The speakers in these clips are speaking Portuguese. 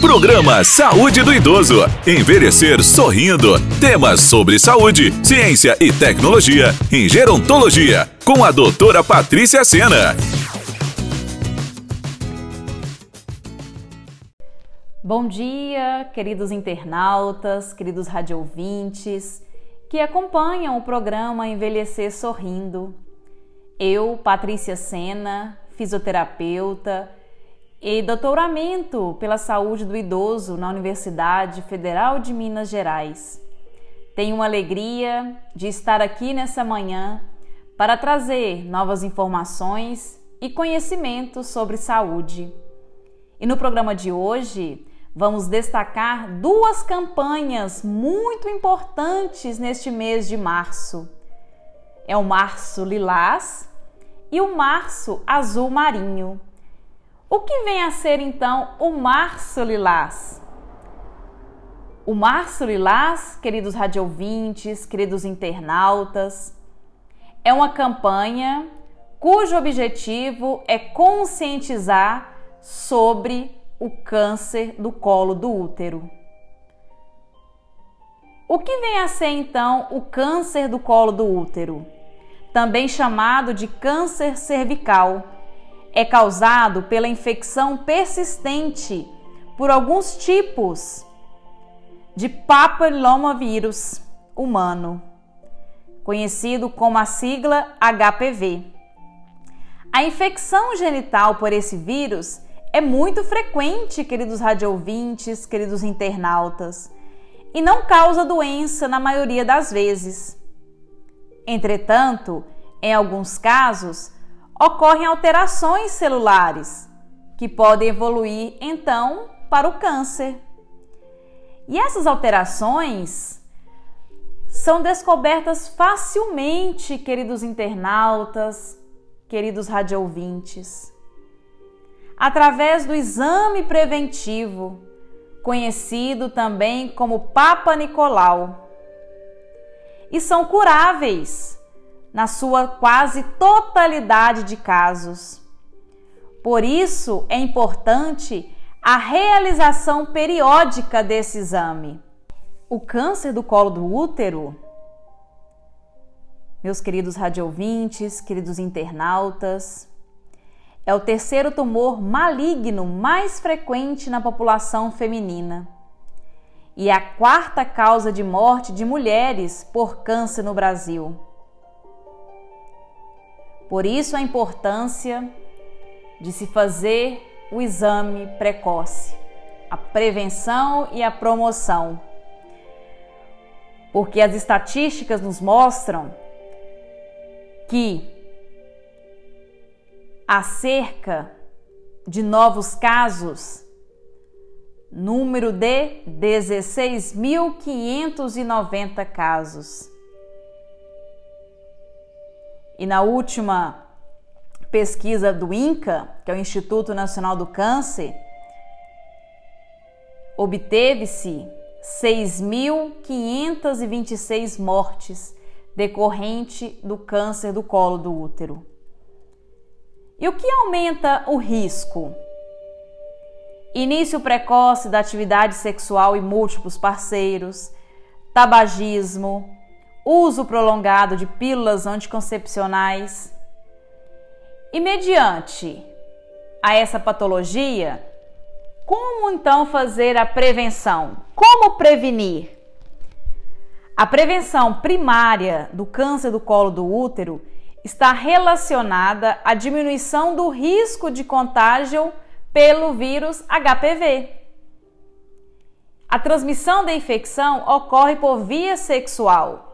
Programa Saúde do Idoso. Envelhecer sorrindo. Temas sobre saúde, ciência e tecnologia em gerontologia. Com a doutora Patrícia Sena. Bom dia, queridos internautas, queridos radiovintes que acompanham o programa Envelhecer Sorrindo. Eu, Patrícia Sena, fisioterapeuta e doutoramento pela saúde do idoso na Universidade Federal de Minas Gerais. Tenho uma alegria de estar aqui nessa manhã para trazer novas informações e conhecimentos sobre saúde. E no programa de hoje, vamos destacar duas campanhas muito importantes neste mês de março. É o Março Lilás e o Março Azul Marinho. O que vem a ser então o Março Lilás? O Março Lilás, queridos radiovintes, queridos internautas, é uma campanha cujo objetivo é conscientizar sobre o câncer do colo do útero. O que vem a ser então o câncer do colo do útero? Também chamado de câncer cervical é causado pela infecção persistente por alguns tipos de papilomavírus humano, conhecido como a sigla HPV. A infecção genital por esse vírus é muito frequente, queridos radiovintes, queridos internautas, e não causa doença na maioria das vezes. Entretanto, em alguns casos, ocorrem alterações celulares que podem evoluir então para o câncer. E essas alterações são descobertas facilmente, queridos internautas, queridos radiovintes, através do exame preventivo, conhecido também como Papa Nicolau. E são curáveis na sua quase totalidade de casos. Por isso é importante a realização periódica desse exame. O câncer do colo do útero, meus queridos radiovintes, queridos internautas, é o terceiro tumor maligno mais frequente na população feminina e a quarta causa de morte de mulheres por câncer no Brasil. Por isso a importância de se fazer o exame precoce, a prevenção e a promoção. Porque as estatísticas nos mostram que há cerca de novos casos, número de 16.590 casos e na última pesquisa do INCA, que é o Instituto Nacional do Câncer, obteve-se 6.526 mortes decorrente do câncer do colo do útero. E o que aumenta o risco? Início precoce da atividade sexual e múltiplos parceiros, tabagismo, uso prolongado de pílulas anticoncepcionais. E mediante a essa patologia, como então fazer a prevenção? Como prevenir? A prevenção primária do câncer do colo do útero está relacionada à diminuição do risco de contágio pelo vírus HPV. A transmissão da infecção ocorre por via sexual,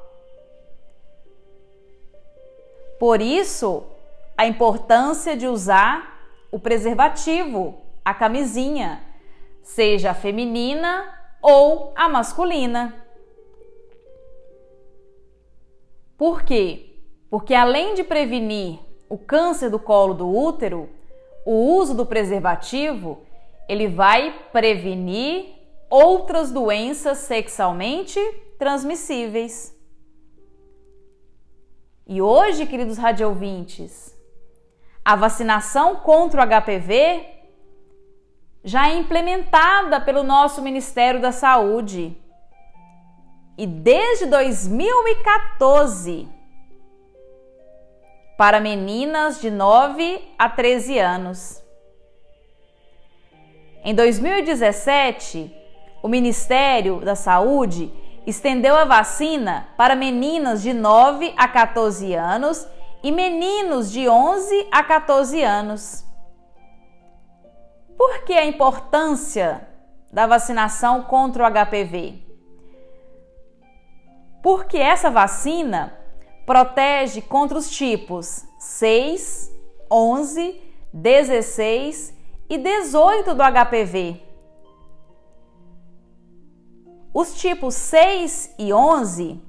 Por isso, a importância de usar o preservativo, a camisinha, seja a feminina ou a masculina. Por quê? Porque além de prevenir o câncer do colo do útero, o uso do preservativo, ele vai prevenir outras doenças sexualmente transmissíveis. E hoje, queridos radiovintes, a vacinação contra o HPV já é implementada pelo nosso Ministério da Saúde. E desde 2014, para meninas de 9 a 13 anos. Em 2017, o Ministério da Saúde estendeu a vacina para meninas de 9 a 14 anos e meninos de 11 a 14 anos. Por que a importância da vacinação contra o HPV? Porque essa vacina protege contra os tipos 6, 11, 16 e 18 do HPV. Os tipos 6 e 11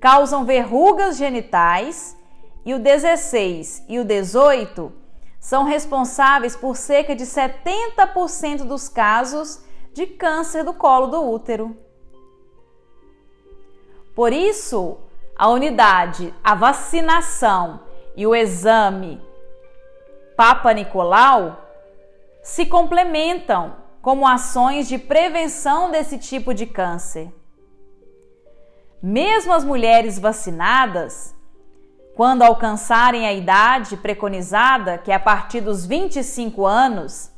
causam verrugas genitais e o 16 e o 18 são responsáveis por cerca de 70% dos casos de câncer do colo do útero. Por isso, a unidade, a vacinação e o exame Papa Nicolau se complementam como ações de prevenção desse tipo de câncer. Mesmo as mulheres vacinadas, quando alcançarem a idade preconizada, que é a partir dos 25 anos,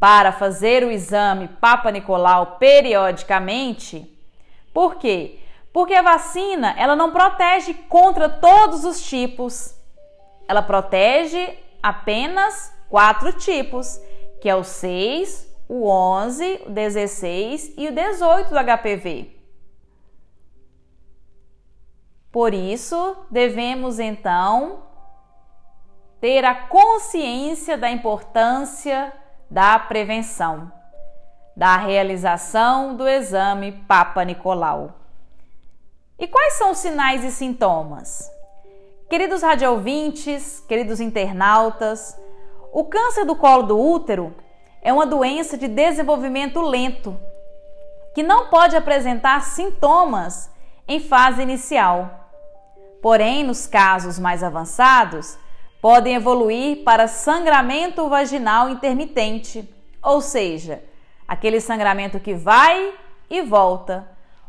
para fazer o exame Papa Nicolau periodicamente, por quê? Porque a vacina, ela não protege contra todos os tipos. Ela protege apenas quatro tipos, que é o 6, o 11, o 16 e o 18 do HPV. Por isso, devemos então ter a consciência da importância da prevenção, da realização do exame Papa Nicolau. E quais são os sinais e sintomas? Queridos radiovintes, queridos internautas, o câncer do colo do útero é uma doença de desenvolvimento lento, que não pode apresentar sintomas em fase inicial. Porém, nos casos mais avançados, podem evoluir para sangramento vaginal intermitente, ou seja, aquele sangramento que vai e volta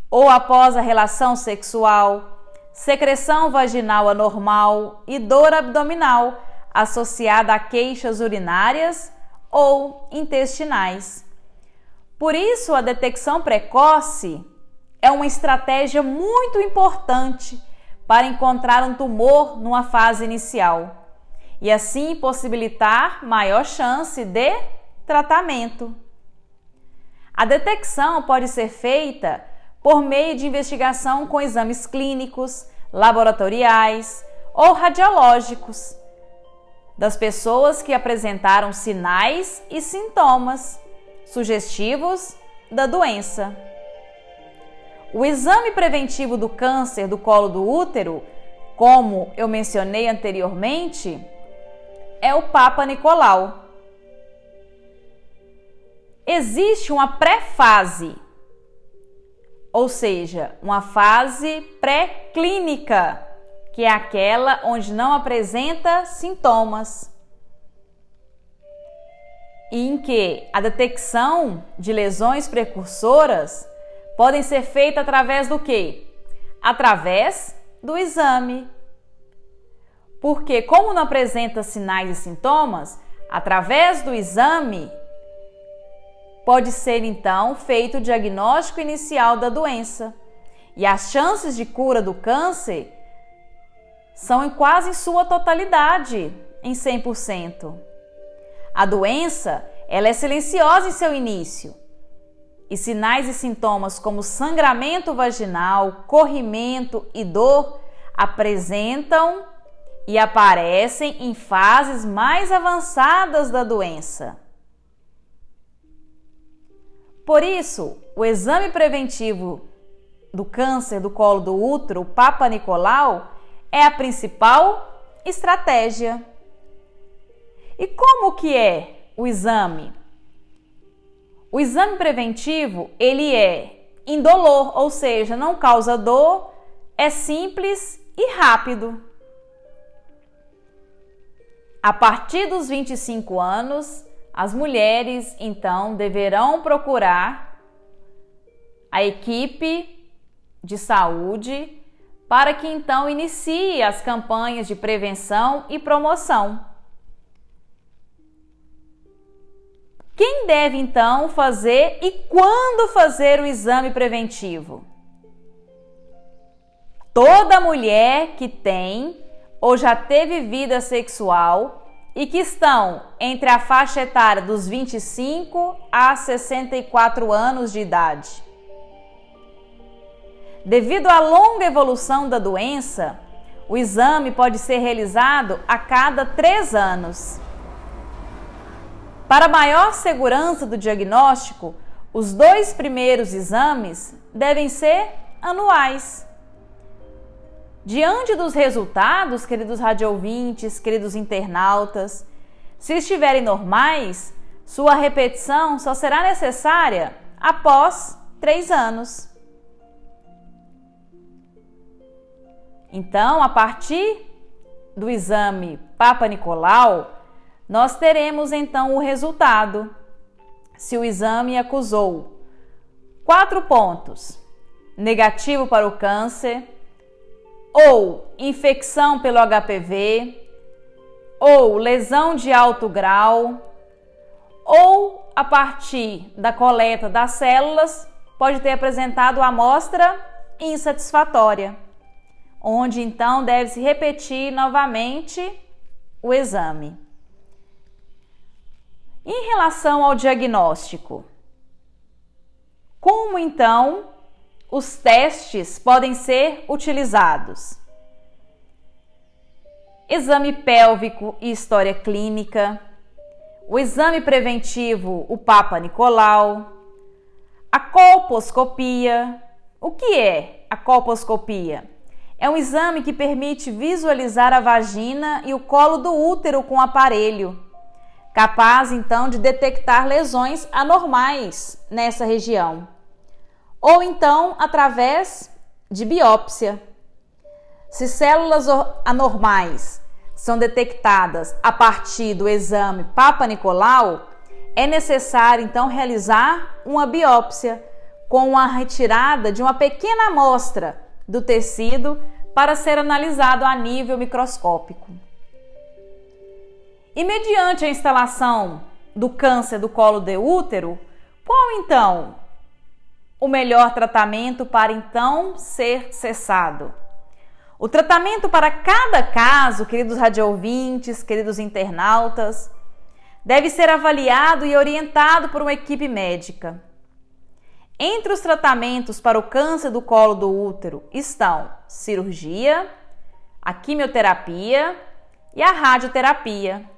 ou após a relação sexual, secreção vaginal anormal e dor abdominal associada a queixas urinárias ou intestinais. Por isso, a detecção precoce é uma estratégia muito importante para encontrar um tumor numa fase inicial e assim possibilitar maior chance de tratamento. A detecção pode ser feita por meio de investigação com exames clínicos, laboratoriais ou radiológicos das pessoas que apresentaram sinais e sintomas sugestivos da doença. O exame preventivo do câncer do colo do útero, como eu mencionei anteriormente, é o Papa Nicolau. Existe uma pré-fase ou seja, uma fase pré-clínica, que é aquela onde não apresenta sintomas. E em que a detecção de lesões precursoras podem ser feita através do que? Através do exame. Porque como não apresenta sinais e sintomas, através do exame Pode ser então feito o diagnóstico inicial da doença e as chances de cura do câncer são em quase em sua totalidade, em 100%. A doença, ela é silenciosa em seu início. E sinais e sintomas como sangramento vaginal, corrimento e dor apresentam e aparecem em fases mais avançadas da doença. Por isso, o exame preventivo do câncer do colo do útero, o Papa Nicolau, é a principal estratégia. E como que é o exame? O exame preventivo, ele é indolor, ou seja, não causa dor, é simples e rápido. A partir dos 25 anos, As mulheres então deverão procurar a equipe de saúde para que então inicie as campanhas de prevenção e promoção. Quem deve então fazer e quando fazer o exame preventivo? Toda mulher que tem ou já teve vida sexual e que estão entre a faixa etária dos 25 a 64 anos de idade Devido à longa evolução da doença, o exame pode ser realizado a cada três anos. Para maior segurança do diagnóstico, os dois primeiros exames devem ser anuais. Diante dos resultados, queridos radiovintes, queridos internautas, se estiverem normais, sua repetição só será necessária após três anos. Então, a partir do exame Papa Nicolau, nós teremos então o resultado. Se o exame acusou quatro pontos: negativo para o câncer, ou infecção pelo HPV, ou lesão de alto grau, ou a partir da coleta das células, pode ter apresentado amostra insatisfatória onde então deve-se repetir novamente o exame. Em relação ao diagnóstico, como então os testes podem ser utilizados? Exame pélvico e história clínica, o exame preventivo, o Papa Nicolau, a colposcopia. O que é a colposcopia? É um exame que permite visualizar a vagina e o colo do útero com aparelho, capaz então de detectar lesões anormais nessa região. Ou então através de biópsia. Se células anormais são detectadas a partir do exame Papa Nicolau, é necessário então realizar uma biópsia com a retirada de uma pequena amostra do tecido para ser analisado a nível microscópico. E mediante a instalação do câncer do colo de útero, qual então o melhor tratamento para então ser cessado? O tratamento para cada caso, queridos radiovintes, queridos internautas, deve ser avaliado e orientado por uma equipe médica. Entre os tratamentos para o câncer do colo do útero estão cirurgia, a quimioterapia e a radioterapia.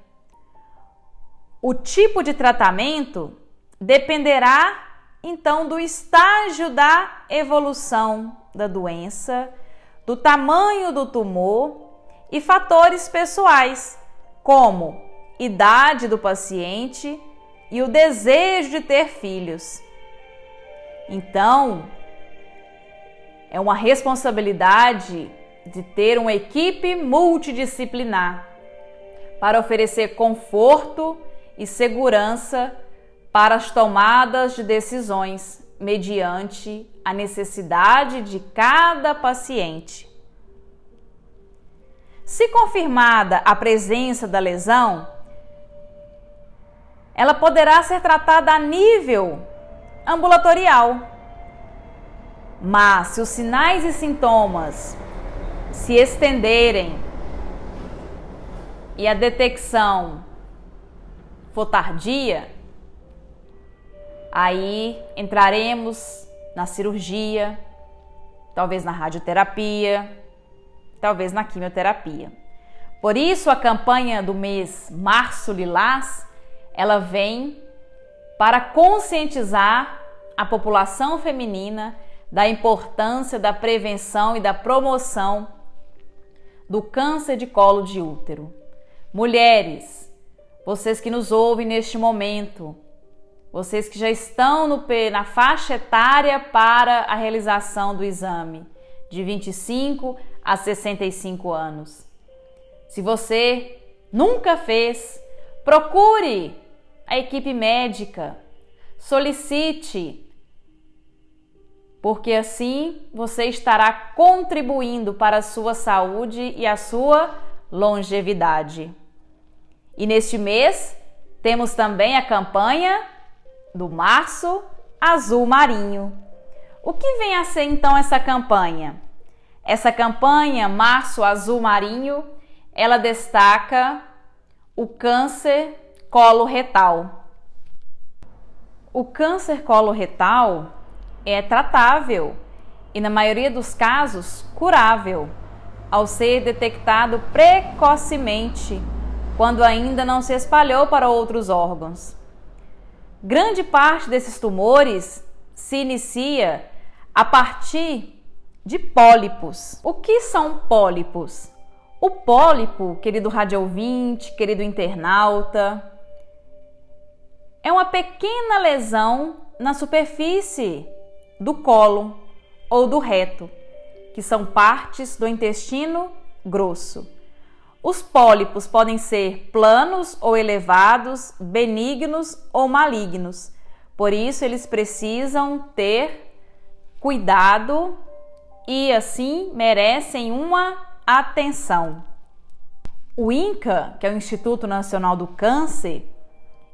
O tipo de tratamento dependerá então do estágio da evolução da doença, do tamanho do tumor e fatores pessoais, como idade do paciente e o desejo de ter filhos. Então, é uma responsabilidade de ter uma equipe multidisciplinar para oferecer conforto e segurança para as tomadas de decisões mediante a necessidade de cada paciente. Se confirmada a presença da lesão, ela poderá ser tratada a nível ambulatorial. Mas se os sinais e sintomas se estenderem e a detecção for tardia, aí entraremos na cirurgia, talvez na radioterapia, talvez na quimioterapia. Por isso a campanha do mês Março Lilás, ela vem para conscientizar a população feminina da importância da prevenção e da promoção do câncer de colo de útero. Mulheres, vocês que nos ouvem neste momento, vocês que já estão no, na faixa etária para a realização do exame, de 25 a 65 anos. Se você nunca fez, procure a equipe médica, solicite, porque assim você estará contribuindo para a sua saúde e a sua longevidade. E neste mês temos também a campanha do Março Azul Marinho. O que vem a ser então essa campanha? Essa campanha Março Azul Marinho, ela destaca o câncer coloretal. O câncer coloretal é tratável e na maioria dos casos curável ao ser detectado precocemente, quando ainda não se espalhou para outros órgãos. Grande parte desses tumores se inicia a partir de pólipos. O que são pólipos? O pólipo, querido radiouvinte, querido internauta, é uma pequena lesão na superfície do colo ou do reto, que são partes do intestino grosso. Os pólipos podem ser planos ou elevados, benignos ou malignos. Por isso, eles precisam ter cuidado e assim merecem uma atenção. O INCA, que é o Instituto Nacional do Câncer,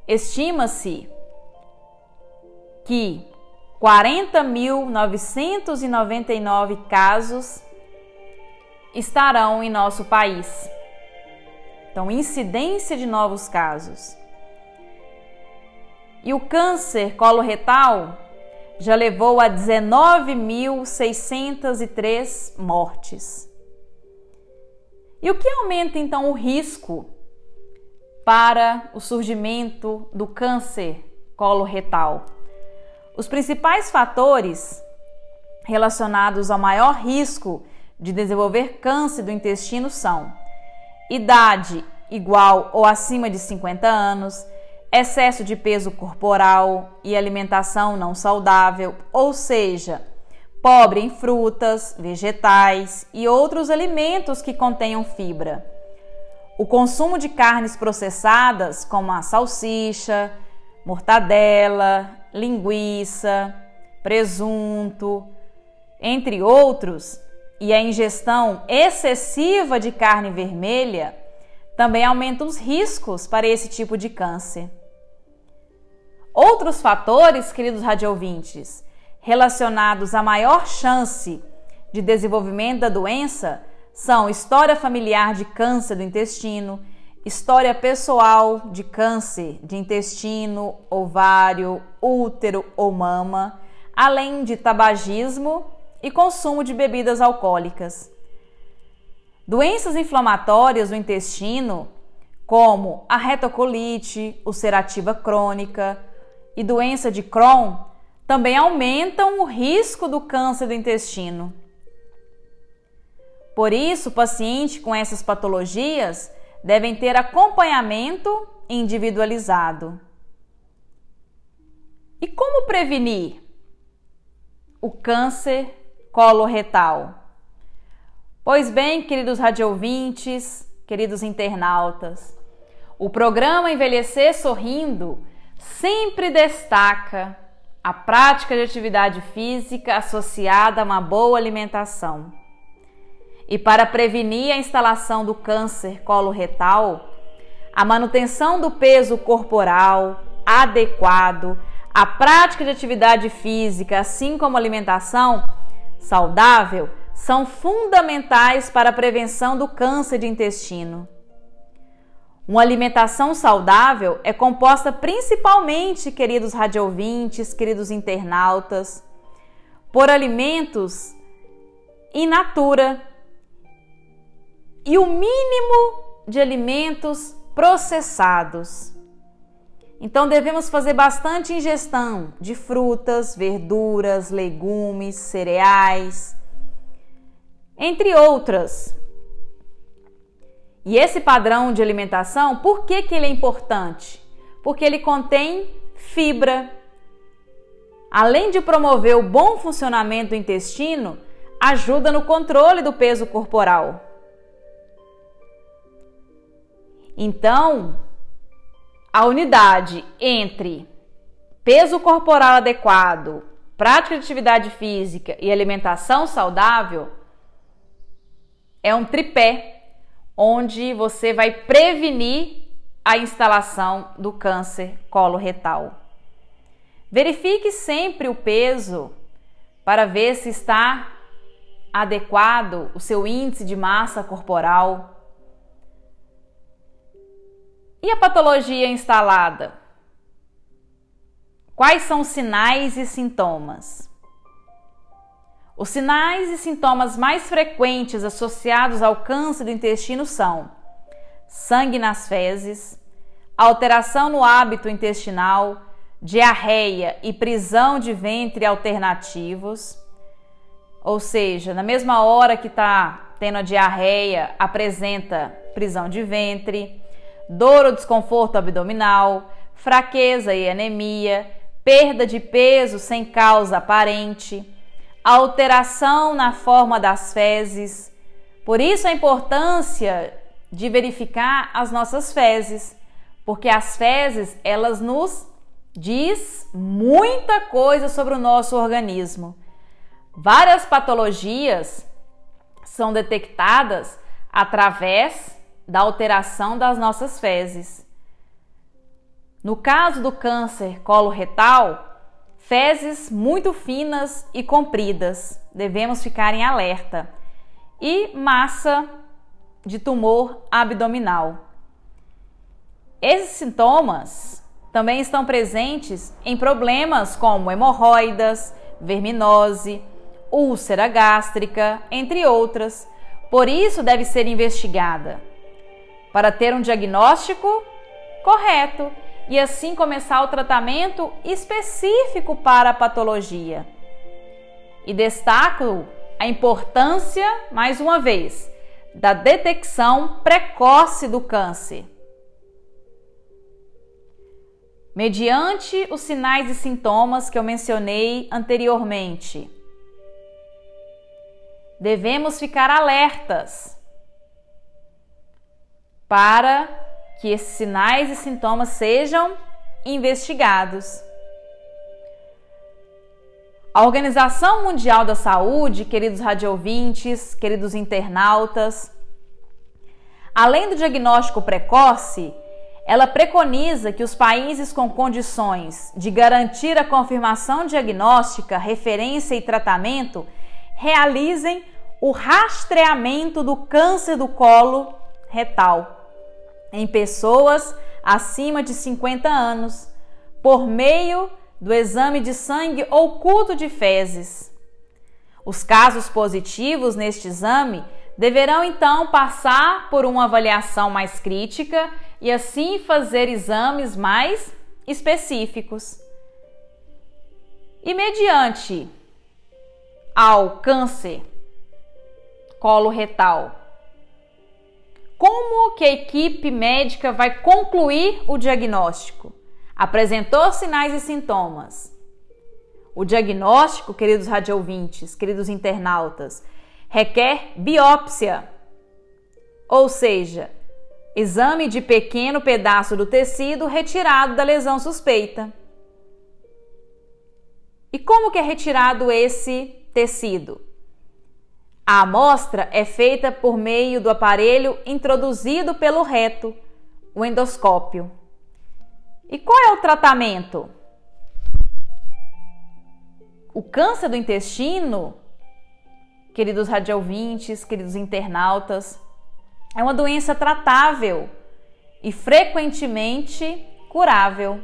estima-se que 40.999 casos estarão em nosso país. Então, incidência de novos casos. E o câncer coloretal já levou a 19.603 mortes. E o que aumenta então o risco para o surgimento do câncer coloretal? Os principais fatores relacionados ao maior risco de desenvolver câncer do intestino são idade igual ou acima de 50 anos, excesso de peso corporal e alimentação não saudável, ou seja, pobre em frutas, vegetais e outros alimentos que contenham fibra. O consumo de carnes processadas, como a salsicha, mortadela, linguiça, presunto, entre outros, e a ingestão excessiva de carne vermelha também aumenta os riscos para esse tipo de câncer. Outros fatores, queridos radiovintes, relacionados à maior chance de desenvolvimento da doença são história familiar de câncer do intestino, história pessoal de câncer de intestino, ovário, útero ou mama, além de tabagismo e consumo de bebidas alcoólicas. Doenças inflamatórias do intestino, como a retocolite ulcerativa crônica e doença de Crohn, também aumentam o risco do câncer do intestino. Por isso, pacientes com essas patologias devem ter acompanhamento individualizado. E como prevenir o câncer coloretal? Pois bem, queridos radiovintes, queridos internautas, o programa Envelhecer Sorrindo sempre destaca a prática de atividade física associada a uma boa alimentação. E para prevenir a instalação do câncer coloretal, a manutenção do peso corporal adequado, a prática de atividade física, assim como alimentação saudável, são fundamentais para a prevenção do câncer de intestino. Uma alimentação saudável é composta principalmente, queridos radiovintes, queridos internautas, por alimentos in natura e o mínimo de alimentos processados. Então devemos fazer bastante ingestão de frutas, verduras, legumes, cereais, entre outras. E esse padrão de alimentação, por que, que ele é importante? Porque ele contém fibra. Além de promover o bom funcionamento do intestino, ajuda no controle do peso corporal. Então, a unidade entre peso corporal adequado, prática de atividade física e alimentação saudável é um tripé onde você vai prevenir a instalação do câncer coloretal. Verifique sempre o peso para ver se está adequado o seu índice de massa corporal. E a patologia instalada? Quais são os sinais e sintomas? Os sinais e sintomas mais frequentes associados ao câncer do intestino são sangue nas fezes, alteração no hábito intestinal, diarreia e prisão de ventre alternativos, ou seja, na mesma hora que está tendo a diarreia, apresenta prisão de ventre, dor ou desconforto abdominal, fraqueza e anemia, perda de peso sem causa aparente, alteração na forma das fezes. Por isso a importância de verificar as nossas fezes, porque as fezes elas nos diz muita coisa sobre o nosso organismo. Várias patologias são detectadas através da alteração das nossas fezes. No caso do câncer coloretal, fezes muito finas e compridas, devemos ficar em alerta, e massa de tumor abdominal. Esses sintomas também estão presentes em problemas como hemorroidas, verminose, úlcera gástrica, entre outras. Por isso deve ser investigada para ter um diagnóstico correto e assim começar o tratamento específico para a patologia. E destaco a importância, mais uma vez, da detecção precoce do câncer. Mediante os sinais e sintomas que eu mencionei anteriormente, devemos ficar alertas para que esses sinais e sintomas sejam investigados. A Organização Mundial da Saúde, queridos radiovintes, queridos internautas, além do diagnóstico precoce, ela preconiza que os países com condições de garantir a confirmação diagnóstica, referência e tratamento realizem o rastreamento do câncer do colo retal em pessoas acima de 50 anos por meio do exame de sangue oculto de fezes. Os casos positivos neste exame deverão então passar por uma avaliação mais crítica e assim fazer exames mais específicos. E mediante ao câncer coloretal. Como que a equipe médica vai concluir o diagnóstico? Apresentou sinais e sintomas. O diagnóstico, queridos radiovintes, queridos internautas, requer biópsia, ou seja, exame de pequeno pedaço do tecido retirado da lesão suspeita. E como que é retirado esse tecido. A amostra é feita por meio do aparelho introduzido pelo reto, o endoscópio. E qual é o tratamento? O câncer do intestino, queridos radiovintes, queridos internautas, é uma doença tratável e frequentemente curável.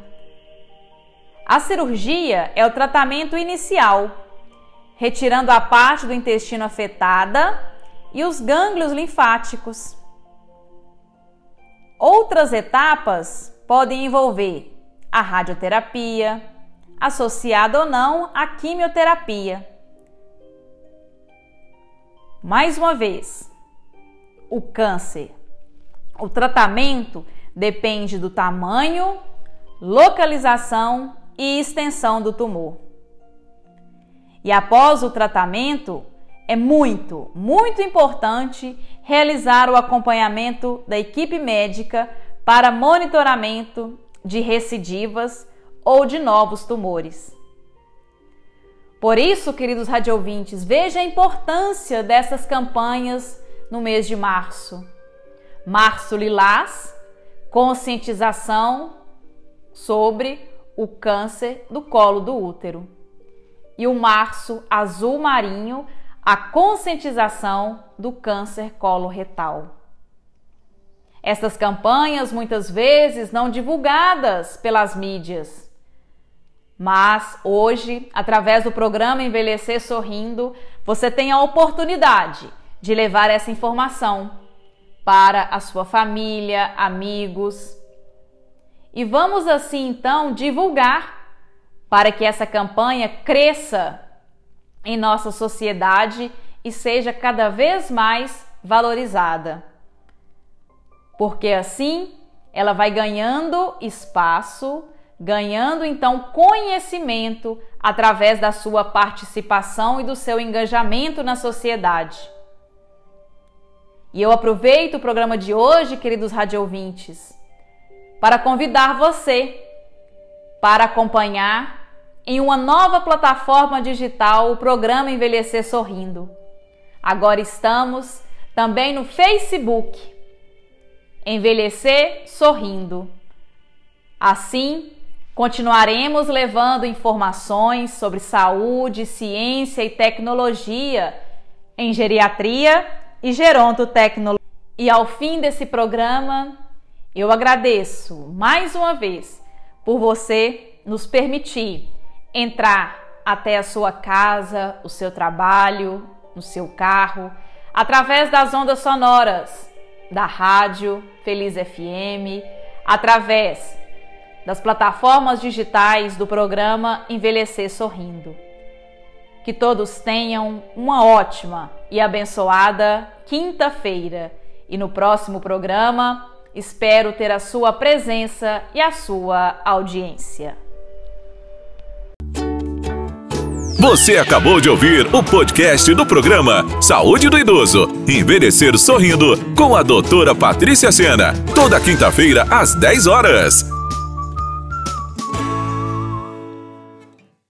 A cirurgia é o tratamento inicial retirando a parte do intestino afetada e os gânglios linfáticos. Outras etapas podem envolver a radioterapia, associada ou não à quimioterapia. Mais uma vez, o câncer. O tratamento depende do tamanho, localização e extensão do tumor. E após o tratamento, é muito, muito importante realizar o acompanhamento da equipe médica para monitoramento de recidivas ou de novos tumores. Por isso, queridos radiovintes, veja a importância dessas campanhas no mês de março. Março Lilás, conscientização sobre o câncer do colo do útero. E o Março Azul Marinho, a conscientização do câncer coloretal. Essas campanhas muitas vezes não divulgadas pelas mídias. Mas hoje, através do programa Envelhecer Sorrindo, você tem a oportunidade de levar essa informação para a sua família, amigos. E vamos assim então divulgar para que essa campanha cresça em nossa sociedade e seja cada vez mais valorizada. Porque assim ela vai ganhando espaço, ganhando então conhecimento através da sua participação e do seu engajamento na sociedade. E eu aproveito o programa de hoje, queridos radiovintes, para convidar você para acompanhar em uma nova plataforma digital o programa Envelhecer Sorrindo. Agora estamos também no Facebook. Envelhecer Sorrindo. Assim, continuaremos levando informações sobre saúde, ciência e tecnologia em geriatria e gerontotecnologia. E ao fim desse programa, eu agradeço mais uma vez por você nos permitir entrar até a sua casa, o seu trabalho, no seu carro, através das ondas sonoras da rádio Feliz FM, através das plataformas digitais do programa Envelhecer Sorrindo. Que todos tenham uma ótima e abençoada quinta-feira e no próximo programa espero ter a sua presença e a sua audiência. Você acabou de ouvir o podcast do programa Saúde do Idoso. Envelhecer sorrindo com a doutora Patrícia Sena. Toda quinta-feira às 10 horas.